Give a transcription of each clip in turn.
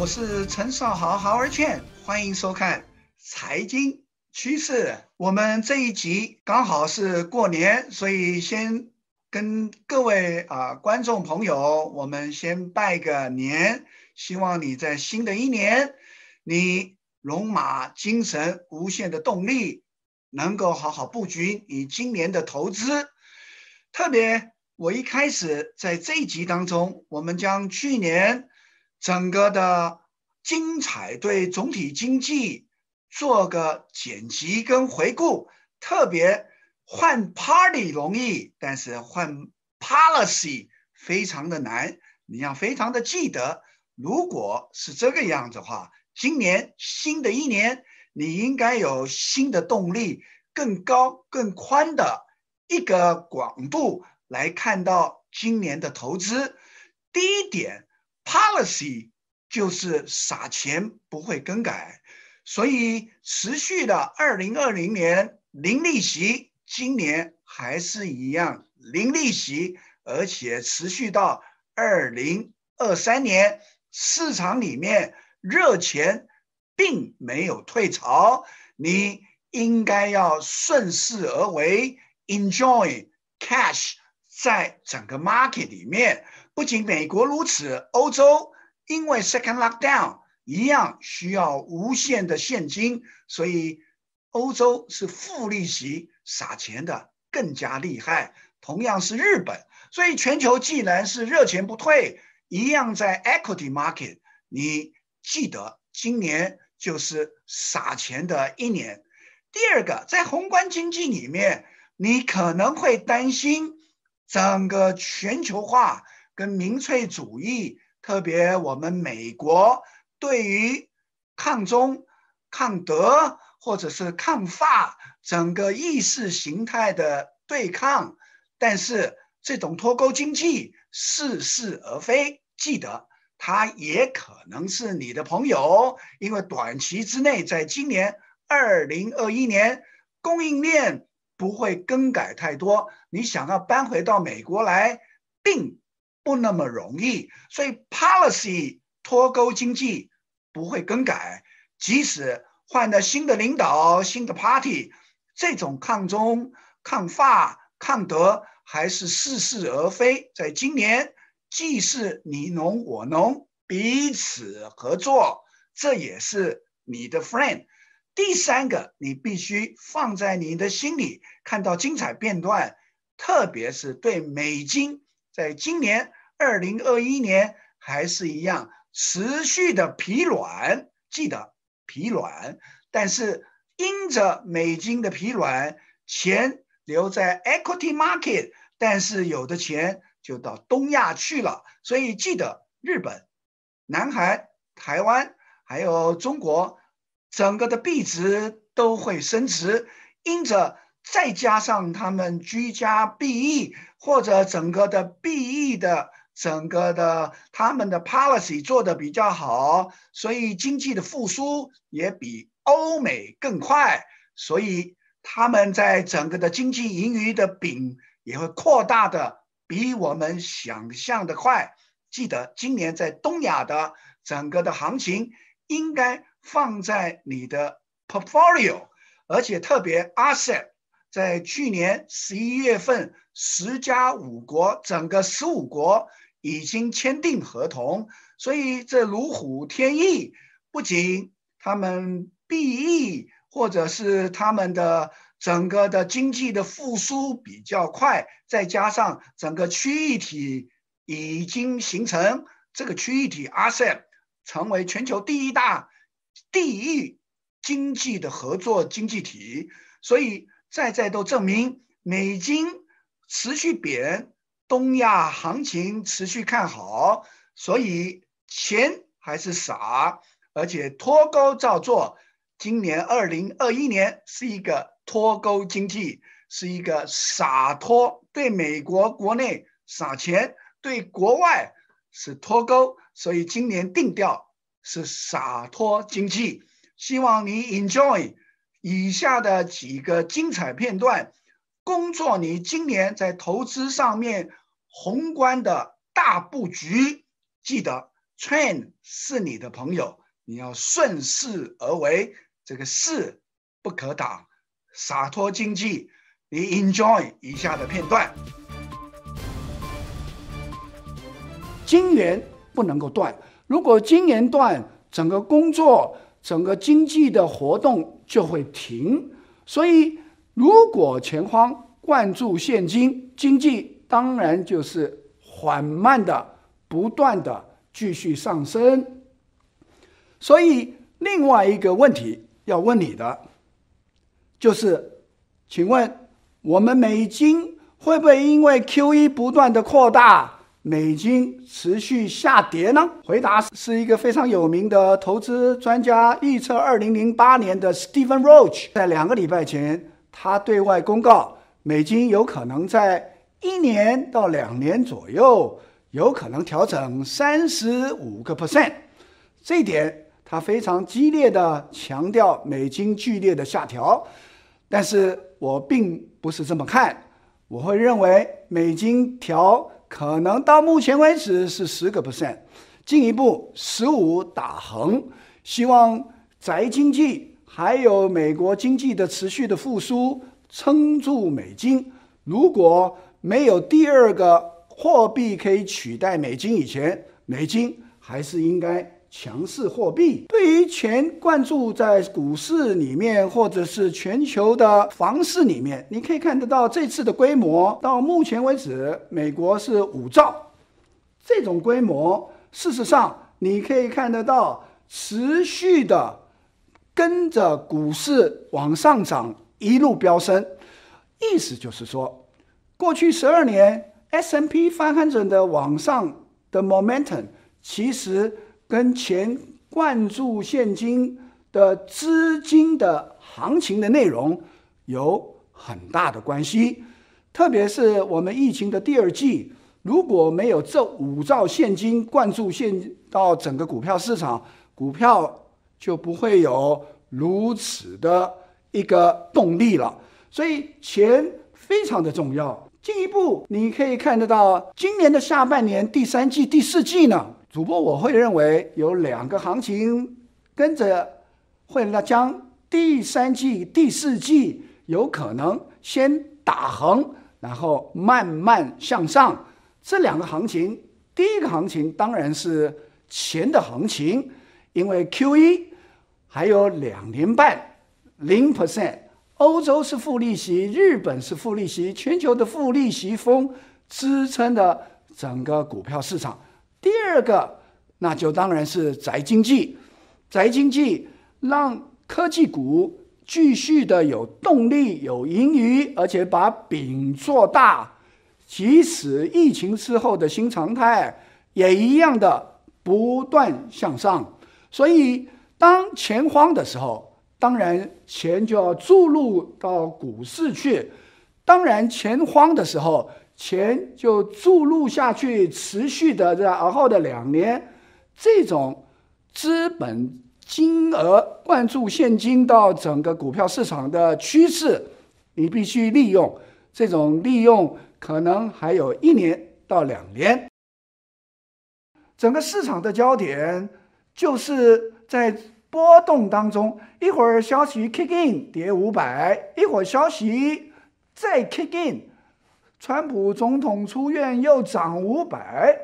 我是陈少豪，豪儿劝，欢迎收看财经趋势。我们这一集刚好是过年，所以先跟各位啊观众朋友，我们先拜个年，希望你在新的一年，你龙马精神，无限的动力，能够好好布局你今年的投资。特别，我一开始在这一集当中，我们将去年。整个的精彩对总体经济做个剪辑跟回顾，特别换 party 容易，但是换 policy 非常的难。你要非常的记得，如果是这个样子的话，今年新的一年，你应该有新的动力，更高更宽的一个广度来看到今年的投资。第一点。Policy 就是撒钱不会更改，所以持续的二零二零年零利息，今年还是一样零利息，而且持续到二零二三年，市场里面热钱并没有退潮，你应该要顺势而为，enjoy cash 在整个 market 里面。不仅美国如此，欧洲因为 second lockdown 一样需要无限的现金，所以欧洲是负利息撒钱的更加厉害。同样是日本，所以全球既然是热钱不退，一样在 equity market，你记得今年就是撒钱的一年。第二个，在宏观经济里面，你可能会担心整个全球化。跟民粹主义，特别我们美国对于抗中、抗德或者是抗法整个意识形态的对抗，但是这种脱钩经济似是而非。记得，它也可能是你的朋友，因为短期之内，在今年二零二一年，供应链不会更改太多。你想要搬回到美国来，并不那么容易，所以 policy 脱钩经济不会更改，即使换了新的领导、新的 party，这种抗中、抗法、抗德还是似是而非。在今年，既是你侬我侬彼此合作，这也是你的 friend。第三个，你必须放在你的心里，看到精彩片段，特别是对美金。在今年二零二一年还是一样持续的疲软，记得疲软，但是因着美金的疲软，钱留在 equity market，但是有的钱就到东亚去了，所以记得日本、南韩、台湾还有中国，整个的币值都会升值，因着。再加上他们居家避疫，或者整个的避疫的整个的他们的 policy 做得比较好，所以经济的复苏也比欧美更快，所以他们在整个的经济盈余的饼也会扩大的比我们想象的快。记得今年在东亚的整个的行情应该放在你的 portfolio，而且特别 asset。在去年十一月份，十加五国，整个十五国已经签订合同，所以这如虎添翼。不仅他们避疫，或者是他们的整个的经济的复苏比较快，再加上整个区域体已经形成，这个区域体 RCEP 成为全球第一大地域经济的合作经济体，所以。再再都证明美金持续贬，东亚行情持续看好，所以钱还是撒，而且脱钩照做。今年二零二一年是一个脱钩经济，是一个撒脱，对美国国内撒钱，对国外是脱钩，所以今年定调是撒脱经济。希望你 enjoy。以下的几个精彩片段，工作你今年在投资上面宏观的大布局，记得 train 是你的朋友，你要顺势而为，这个势不可挡，洒脱经济，你 enjoy 以下的片段。金源不能够断，如果金源断，整个工作、整个经济的活动就会停。所以，如果钱荒灌注现金，经济当然就是缓慢的、不断的继续上升。所以，另外一个问题要问你的，就是，请问我们美金会不会因为 QE 不断的扩大，美金持续下跌呢？回答是一个非常有名的投资专家预测，二零零八年的 Stephen Roach 在两个礼拜前，他对外公告，美金有可能在一年到两年左右，有可能调整三十五个 percent。这一点他非常激烈的强调美金剧烈的下调，但是我并不是这么看，我会认为美金调。可能到目前为止是十个 percent，进一步十五打横，希望宅经济还有美国经济的持续的复苏撑住美金。如果没有第二个货币可以取代美金以前，美金还是应该。强势货币对于钱灌注在股市里面，或者是全球的房市里面，你可以看得到这次的规模。到目前为止，美国是五兆，这种规模，事实上你可以看得到持续的跟着股市往上涨，一路飙升。意思就是说，过去十二年 S&P 500的往上的 momentum 其实。跟钱灌注现金的资金的行情的内容有很大的关系，特别是我们疫情的第二季，如果没有这五兆现金灌注现到整个股票市场，股票就不会有如此的一个动力了。所以钱非常的重要。进一步，你可以看得到，今年的下半年第三季、第四季呢？主播，我会认为有两个行情跟着会来将第三季、第四季有可能先打横，然后慢慢向上。这两个行情，第一个行情当然是钱的行情，因为 QE 还有两年半零 percent，欧洲是负利息，日本是负利息，全球的负利息风支撑的整个股票市场。第二个，那就当然是宅经济，宅经济让科技股继续的有动力、有盈余，而且把饼做大。即使疫情之后的新常态，也一样的不断向上。所以，当钱荒的时候，当然钱就要注入到股市去；当然钱荒的时候，钱就注入下去，持续的在而后的两年，这种资本金额灌注现金到整个股票市场的趋势，你必须利用。这种利用可能还有一年到两年。整个市场的焦点就是在波动当中，一会儿消息 kick in 跌五百，一会儿消息再 kick in。川普总统出院又涨五百，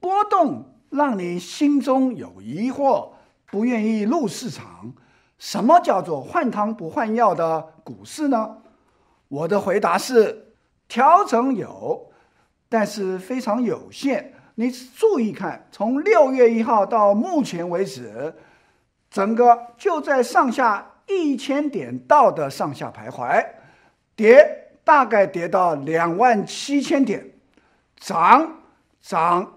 波动让你心中有疑惑，不愿意入市场。什么叫做换汤不换药的股市呢？我的回答是：调整有，但是非常有限。你注意看，从六月一号到目前为止，整个就在上下一千点道的上下徘徊，跌。大概跌到两万七千点，涨涨，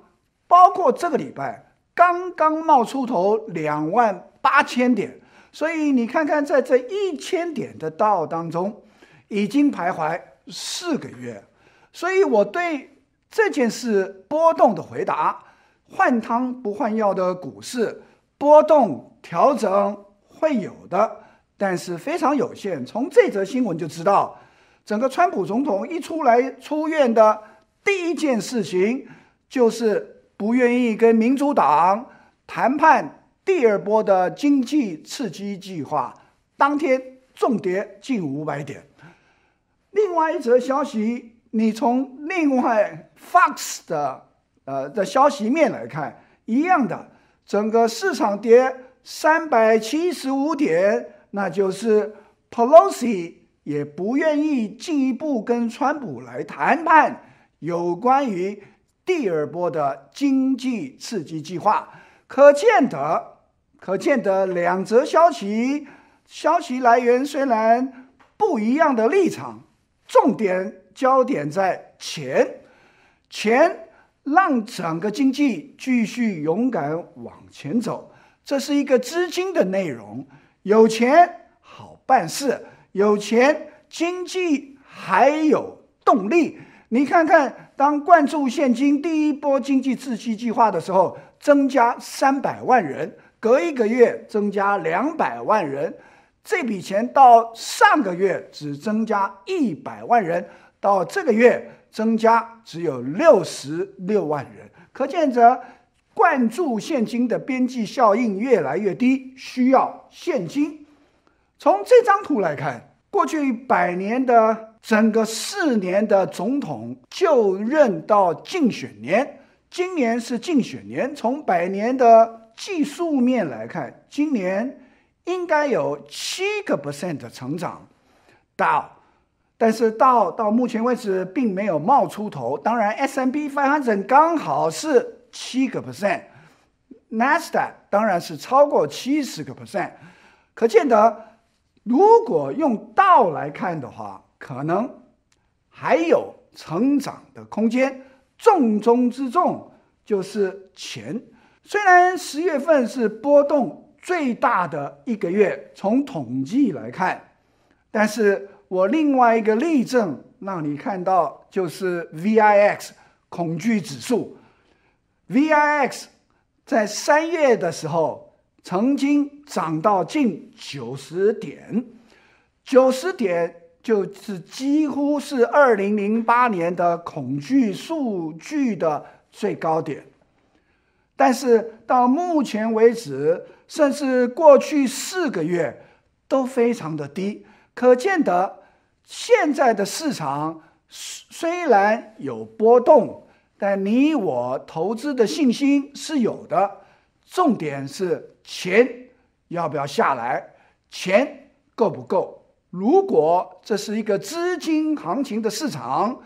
包括这个礼拜刚刚冒出头两万八千点，所以你看看，在这一千点的道当中，已经徘徊四个月，所以我对这件事波动的回答：换汤不换药的股市波动调整会有的，但是非常有限。从这则新闻就知道。整个川普总统一出来出院的第一件事情，就是不愿意跟民主党谈判第二波的经济刺激计划，当天重跌近五百点。另外一则消息，你从另外 Fox 的呃的消息面来看，一样的，整个市场跌三百七十五点，那就是 Pelosi 也不愿意进一步跟川普来谈判有关于第二波的经济刺激计划。可见得，可见得两则消息，消息来源虽然不一样的立场。重点焦点在钱，钱让整个经济继续勇敢往前走，这是一个资金的内容。有钱好办事，有钱经济还有动力。你看看，当灌注现金第一波经济刺激计划的时候，增加三百万人，隔一个月增加两百万人。这笔钱到上个月只增加一百万人，到这个月增加只有六十六万人，可见着灌注现金的边际效应越来越低，需要现金。从这张图来看，过去百年的整个四年的总统就任到竞选年，今年是竞选年。从百年的技术面来看，今年。应该有七个 percent 的成长，到，但是到到目前为止并没有冒出头。当然，S&P 500刚好是七个 percent，NASDAQ 当然是超过七十个 percent。可见得，如果用道来看的话，可能还有成长的空间。重中之重就是钱。虽然十月份是波动。最大的一个月，从统计来看，但是我另外一个例证让你看到，就是 VIX 恐惧指数，VIX 在三月的时候曾经涨到近九十点，九十点就是几乎是二零零八年的恐惧数据的最高点，但是到目前为止。甚至过去四个月都非常的低，可见得现在的市场虽然有波动，但你我投资的信心是有的。重点是钱要不要下来，钱够不够？如果这是一个资金行情的市场，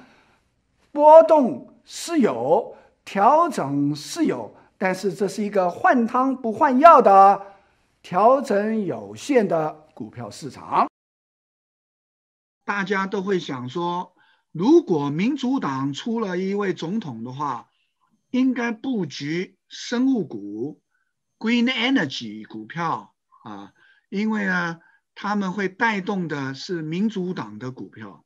波动是有，调整是有。但是这是一个换汤不换药的调整有限的股票市场。大家都会想说，如果民主党出了一位总统的话，应该布局生物股、Green Energy 股票啊，因为呢，他们会带动的是民主党的股票。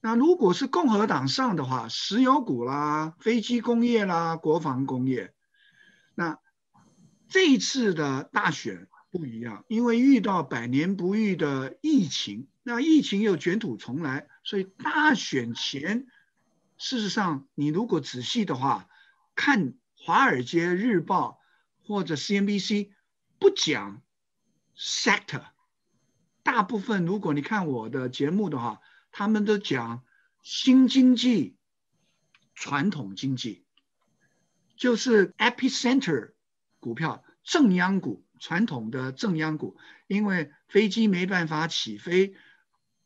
那如果是共和党上的话，石油股啦、飞机工业啦、国防工业。那这一次的大选不一样，因为遇到百年不遇的疫情，那疫情又卷土重来，所以大选前，事实上你如果仔细的话，看《华尔街日报》或者 CNBC 不讲 sector，大部分如果你看我的节目的话，他们都讲新经济、传统经济。就是 epicenter 股票，正央股，传统的正央股，因为飞机没办法起飞，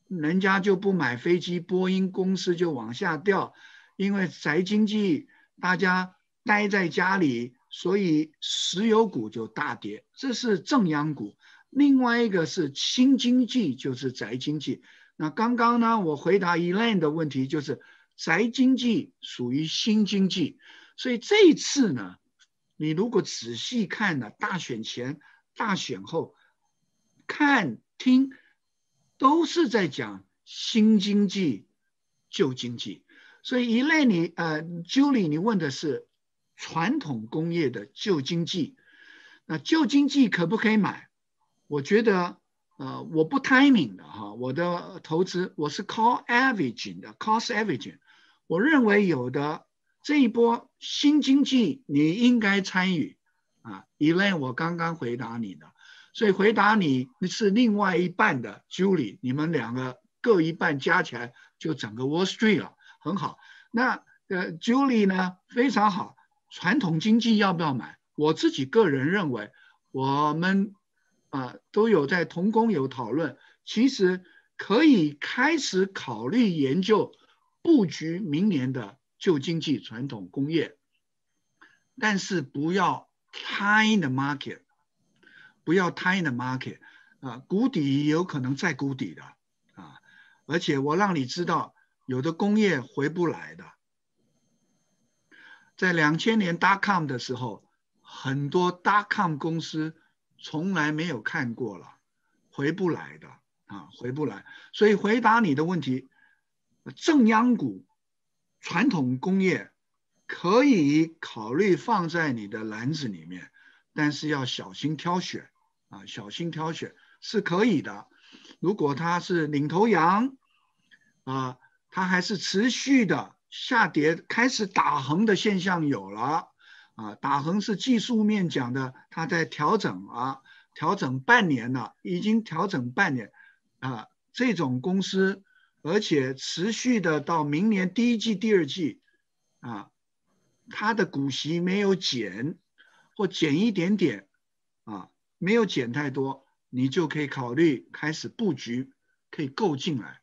人家就不买飞机，波音公司就往下掉，因为宅经济，大家待在家里，所以石油股就大跌，这是正央股。另外一个是新经济，就是宅经济。那刚刚呢，我回答 Elaine 的问题，就是宅经济属于新经济。所以这一次呢，你如果仔细看呢大选前、大选后，看听都是在讲新经济、旧经济。所以一类你呃，Julie，你问的是传统工业的旧经济，那旧经济可不可以买？我觉得呃，我不 timing 的哈，我的投资我是 call averaging 的，cost averaging，我认为有的。这一波新经济你应该参与啊，Elaine，我刚刚回答你的，所以回答你是另外一半的 Julie，你们两个各一半加起来就整个 Wall Street 了，很好。那呃 Julie 呢非常好，传统经济要不要买？我自己个人认为，我们啊都有在同工有讨论，其实可以开始考虑研究布局明年的旧经济传统工业，但是不要 time the market，不要 time the market 啊，谷底有可能再谷底的啊，而且我让你知道，有的工业回不来的，在两千年 dot com 的时候。很多 dot com 公司从来没有看过了，回不来的啊，回不来。所以回答你的问题，正央股、传统工业可以考虑放在你的篮子里面，但是要小心挑选啊，小心挑选是可以的。如果它是领头羊啊，它还是持续的下跌，开始打横的现象有了。啊，打横是技术面讲的，它在调整啊，调整半年了，已经调整半年，啊，这种公司，而且持续的到明年第一季、第二季，啊，它的股息没有减，或减一点点，啊，没有减太多，你就可以考虑开始布局，可以购进来。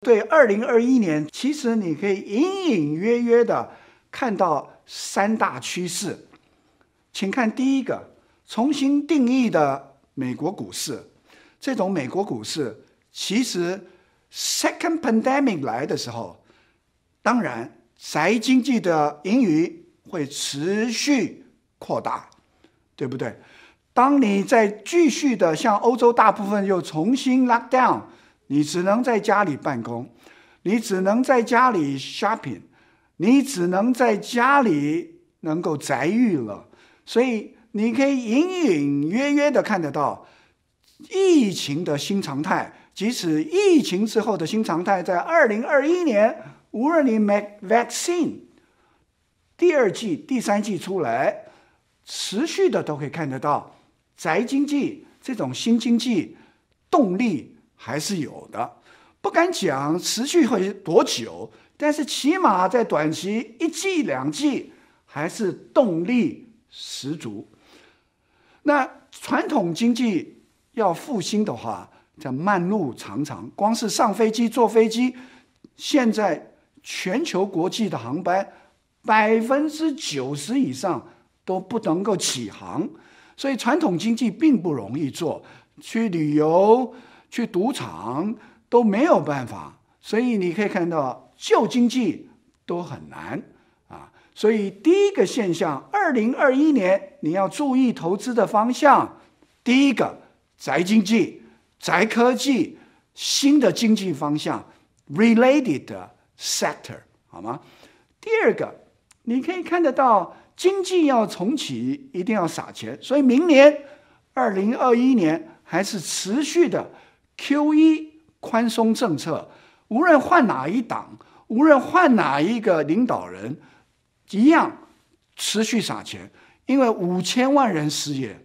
对，二零二一年，其实你可以隐隐约约的看到。三大趋势，请看第一个，重新定义的美国股市。这种美国股市，其实 second pandemic 来的时候，当然宅经济的盈余会持续扩大，对不对？当你在继续的像欧洲大部分又重新 lock down，你只能在家里办公，你只能在家里 shopping。你只能在家里能够宅浴了，所以你可以隐隐约约的看得到疫情的新常态。即使疫情之后的新常态，在二零二一年，无论你 make vaccine，第二季、第三季出来，持续的都可以看得到宅经济这种新经济动力还是有的，不敢讲持续会多久。但是起码在短期一季两季还是动力十足。那传统经济要复兴的话，这漫路长长。光是上飞机、坐飞机，现在全球国际的航班百分之九十以上都不能够起航，所以传统经济并不容易做。去旅游、去赌场都没有办法。所以你可以看到。旧经济都很难啊，所以第一个现象，二零二一年你要注意投资的方向。第一个，宅经济、宅科技，新的经济方向，related sector，好吗？第二个，你可以看得到，经济要重启，一定要撒钱，所以明年二零二一年还是持续的 Q 一宽松政策，无论换哪一党。无论换哪一个领导人，一样持续撒钱，因为五千万人失业，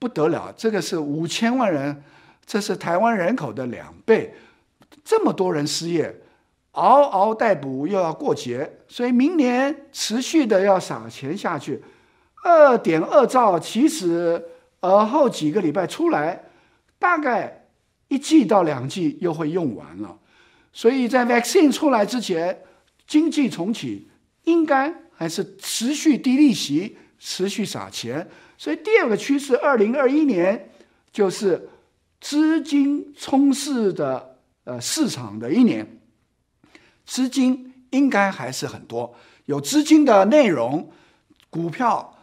不得了。这个是五千万人，这是台湾人口的两倍，这么多人失业，嗷嗷待哺，又要过节，所以明年持续的要撒钱下去。二点二兆，其实而后几个礼拜出来，大概一季到两季又会用完了。所以在 vaccine 出来之前，经济重启应该还是持续低利息、持续撒钱。所以第二个趋势，二零二一年就是资金充斥的呃市场的一年，资金应该还是很多，有资金的内容，股票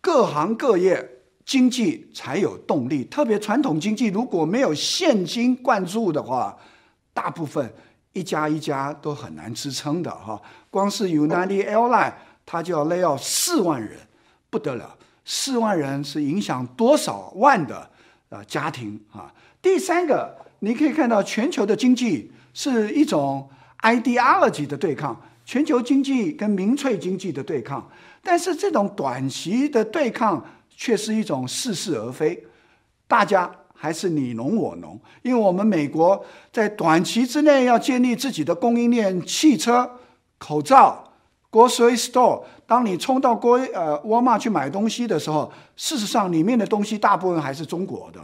各行各业经济才有动力。特别传统经济如果没有现金灌注的话，大部分。一家一家都很难支撑的哈，光是 United Airline，它就要 lay off 四万人，不得了，四万人是影响多少万的啊家庭啊？第三个，你可以看到全球的经济是一种 ideology 的对抗，全球经济跟民粹经济的对抗。但是这种短期的对抗却是一种似是而非，大家还是你侬我侬，因为我们美国在短期之内要建立自己的供应链，汽车、口罩、grocery store。当你冲到国呃沃尔玛去买东西的时候，事实上里面的东西大部分还是中国的。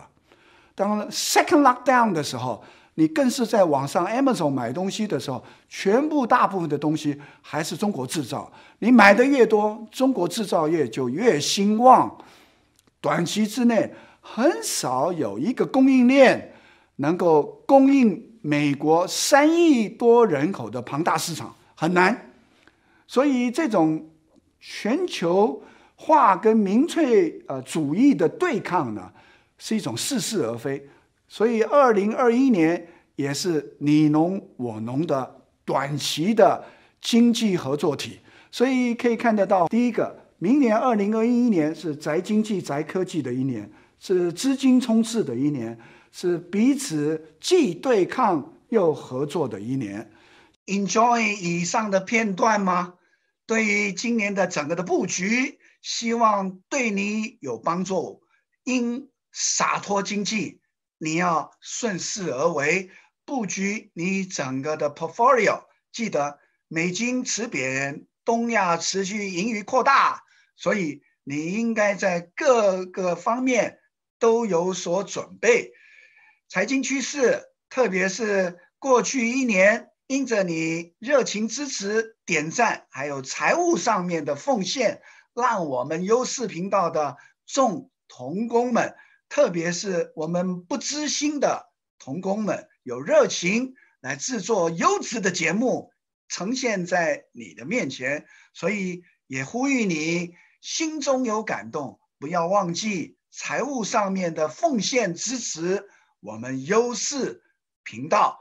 当 second lockdown 的时候，你更是在网上 Amazon 买东西的时候，全部大部分的东西还是中国制造。你买的越多，中国制造业就越兴旺。短期之内，很少有一个供应链能够供应美国三亿多人口的庞大市场，很难。所以这种全球化跟民粹呃主义的对抗呢，是一种似是而非。所以，二零二一年也是你侬我侬的短期的经济合作体。所以可以看得到，第一个，明年二零二一年是宅经济、宅科技的一年，是资金冲刺的一年，是彼此既对抗又合作的一年。Enjoy 以上的片段吗？对于今年的整个的布局，希望对你有帮助。因洒脱经济。你要顺势而为，布局你整个的 portfolio。记得美金持贬，东亚持续盈余扩大，所以你应该在各个方面都有所准备。财经趋势，特别是过去一年，因着你热情支持、点赞，还有财务上面的奉献，让我们优视频道的众同工们。特别是我们不知心的同工们，有热情来制作优质的节目，呈现在你的面前，所以也呼吁你心中有感动，不要忘记财务上面的奉献支持我们优势频道。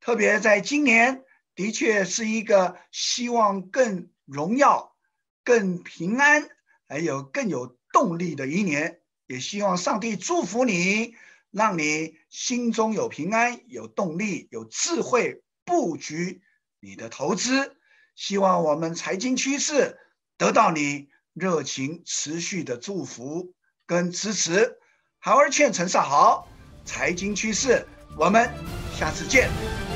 特别在今年，的确是一个希望更荣耀、更平安，还有更有动力的一年。也希望上帝祝福你，让你心中有平安、有动力、有智慧布局你的投资。希望我们财经趋势得到你热情持续的祝福跟支持。好而劝陈少豪，财经趋势，我们下次见。